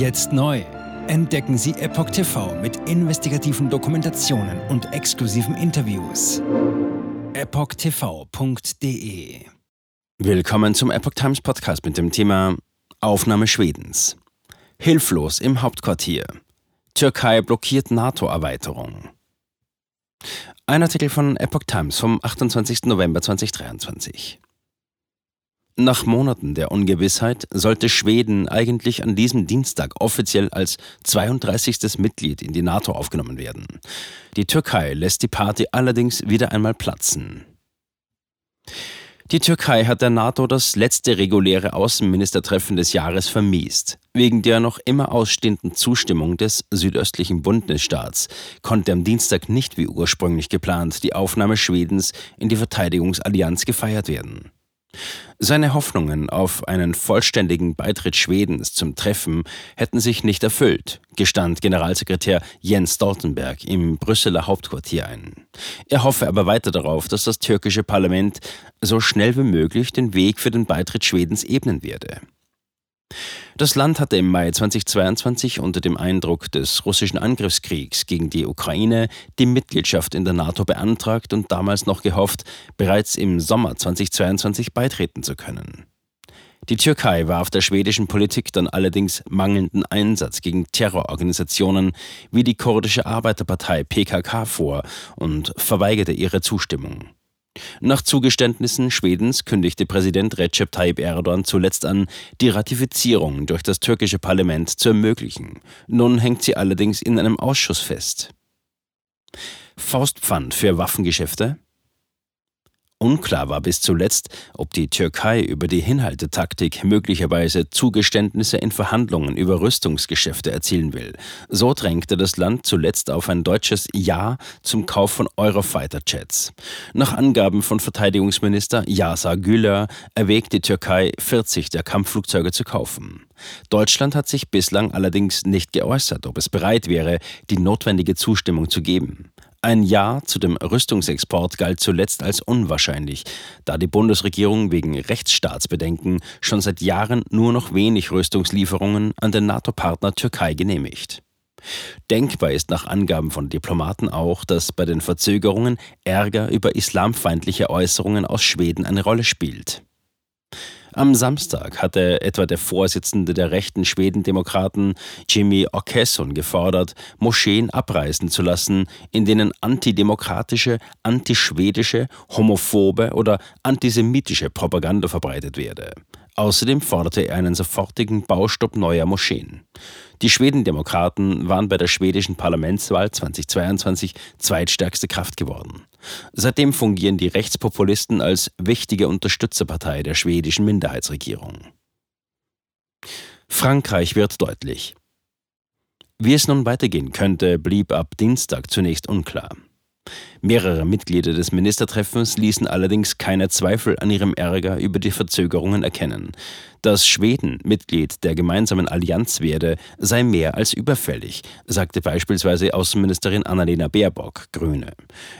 Jetzt neu. Entdecken Sie Epoch TV mit investigativen Dokumentationen und exklusiven Interviews. EpochTV.de Willkommen zum Epoch Times Podcast mit dem Thema Aufnahme Schwedens. Hilflos im Hauptquartier. Türkei blockiert NATO-Erweiterung. Ein Artikel von Epoch Times vom 28. November 2023. Nach Monaten der Ungewissheit sollte Schweden eigentlich an diesem Dienstag offiziell als 32. Mitglied in die NATO aufgenommen werden. Die Türkei lässt die Party allerdings wieder einmal platzen. Die Türkei hat der NATO das letzte reguläre Außenministertreffen des Jahres vermiest. Wegen der noch immer ausstehenden Zustimmung des südöstlichen Bundesstaats konnte am Dienstag nicht wie ursprünglich geplant die Aufnahme Schwedens in die Verteidigungsallianz gefeiert werden. Seine Hoffnungen auf einen vollständigen Beitritt Schwedens zum Treffen hätten sich nicht erfüllt, gestand Generalsekretär Jens Stoltenberg im Brüsseler Hauptquartier ein. Er hoffe aber weiter darauf, dass das türkische Parlament so schnell wie möglich den Weg für den Beitritt Schwedens ebnen werde. Das Land hatte im Mai 2022 unter dem Eindruck des russischen Angriffskriegs gegen die Ukraine die Mitgliedschaft in der NATO beantragt und damals noch gehofft, bereits im Sommer 2022 beitreten zu können. Die Türkei warf der schwedischen Politik dann allerdings mangelnden Einsatz gegen Terrororganisationen wie die kurdische Arbeiterpartei PKK vor und verweigerte ihre Zustimmung. Nach Zugeständnissen Schwedens kündigte Präsident Recep Tayyip Erdogan zuletzt an, die Ratifizierung durch das türkische Parlament zu ermöglichen. Nun hängt sie allerdings in einem Ausschuss fest. Faustpfand für Waffengeschäfte? Unklar war bis zuletzt, ob die Türkei über die Hinhaltetaktik möglicherweise Zugeständnisse in Verhandlungen über Rüstungsgeschäfte erzielen will. So drängte das Land zuletzt auf ein deutsches Ja zum Kauf von Eurofighter-Jets. Nach Angaben von Verteidigungsminister Yasa Güler erwägt die Türkei, 40 der Kampfflugzeuge zu kaufen. Deutschland hat sich bislang allerdings nicht geäußert, ob es bereit wäre, die notwendige Zustimmung zu geben. Ein Ja zu dem Rüstungsexport galt zuletzt als unwahrscheinlich, da die Bundesregierung wegen Rechtsstaatsbedenken schon seit Jahren nur noch wenig Rüstungslieferungen an den NATO-Partner Türkei genehmigt. Denkbar ist nach Angaben von Diplomaten auch, dass bei den Verzögerungen Ärger über islamfeindliche Äußerungen aus Schweden eine Rolle spielt. Am Samstag hatte etwa der Vorsitzende der rechten Schwedendemokraten Jimmy Åkesson gefordert, Moscheen abreißen zu lassen, in denen antidemokratische, antischwedische, homophobe oder antisemitische Propaganda verbreitet werde. Außerdem forderte er einen sofortigen Baustopp neuer Moscheen. Die Schwedendemokraten waren bei der schwedischen Parlamentswahl 2022 zweitstärkste Kraft geworden. Seitdem fungieren die Rechtspopulisten als wichtige Unterstützerpartei der schwedischen Minderheitsregierung. Frankreich wird deutlich. Wie es nun weitergehen könnte, blieb ab Dienstag zunächst unklar. Mehrere Mitglieder des Ministertreffens ließen allerdings keine Zweifel an ihrem Ärger über die Verzögerungen erkennen. Dass Schweden Mitglied der gemeinsamen Allianz werde, sei mehr als überfällig, sagte beispielsweise Außenministerin Annalena Baerbock, Grüne.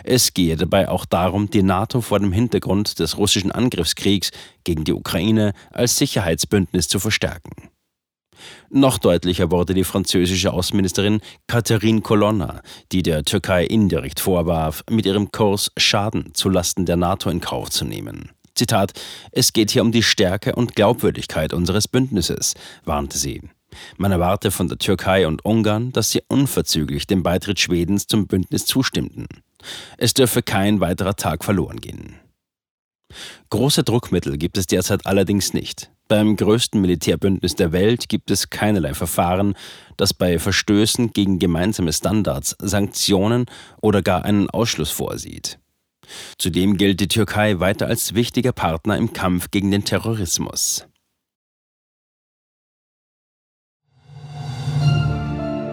Es gehe dabei auch darum, die NATO vor dem Hintergrund des russischen Angriffskriegs gegen die Ukraine als Sicherheitsbündnis zu verstärken. Noch deutlicher wurde die französische Außenministerin Catherine Colonna, die der Türkei indirekt vorwarf, mit ihrem Kurs Schaden zulasten der NATO in Kauf zu nehmen. Zitat: Es geht hier um die Stärke und Glaubwürdigkeit unseres Bündnisses, warnte sie. Man erwarte von der Türkei und Ungarn, dass sie unverzüglich dem Beitritt Schwedens zum Bündnis zustimmten. Es dürfe kein weiterer Tag verloren gehen. Große Druckmittel gibt es derzeit allerdings nicht. Beim größten Militärbündnis der Welt gibt es keinerlei Verfahren, das bei Verstößen gegen gemeinsame Standards Sanktionen oder gar einen Ausschluss vorsieht. Zudem gilt die Türkei weiter als wichtiger Partner im Kampf gegen den Terrorismus.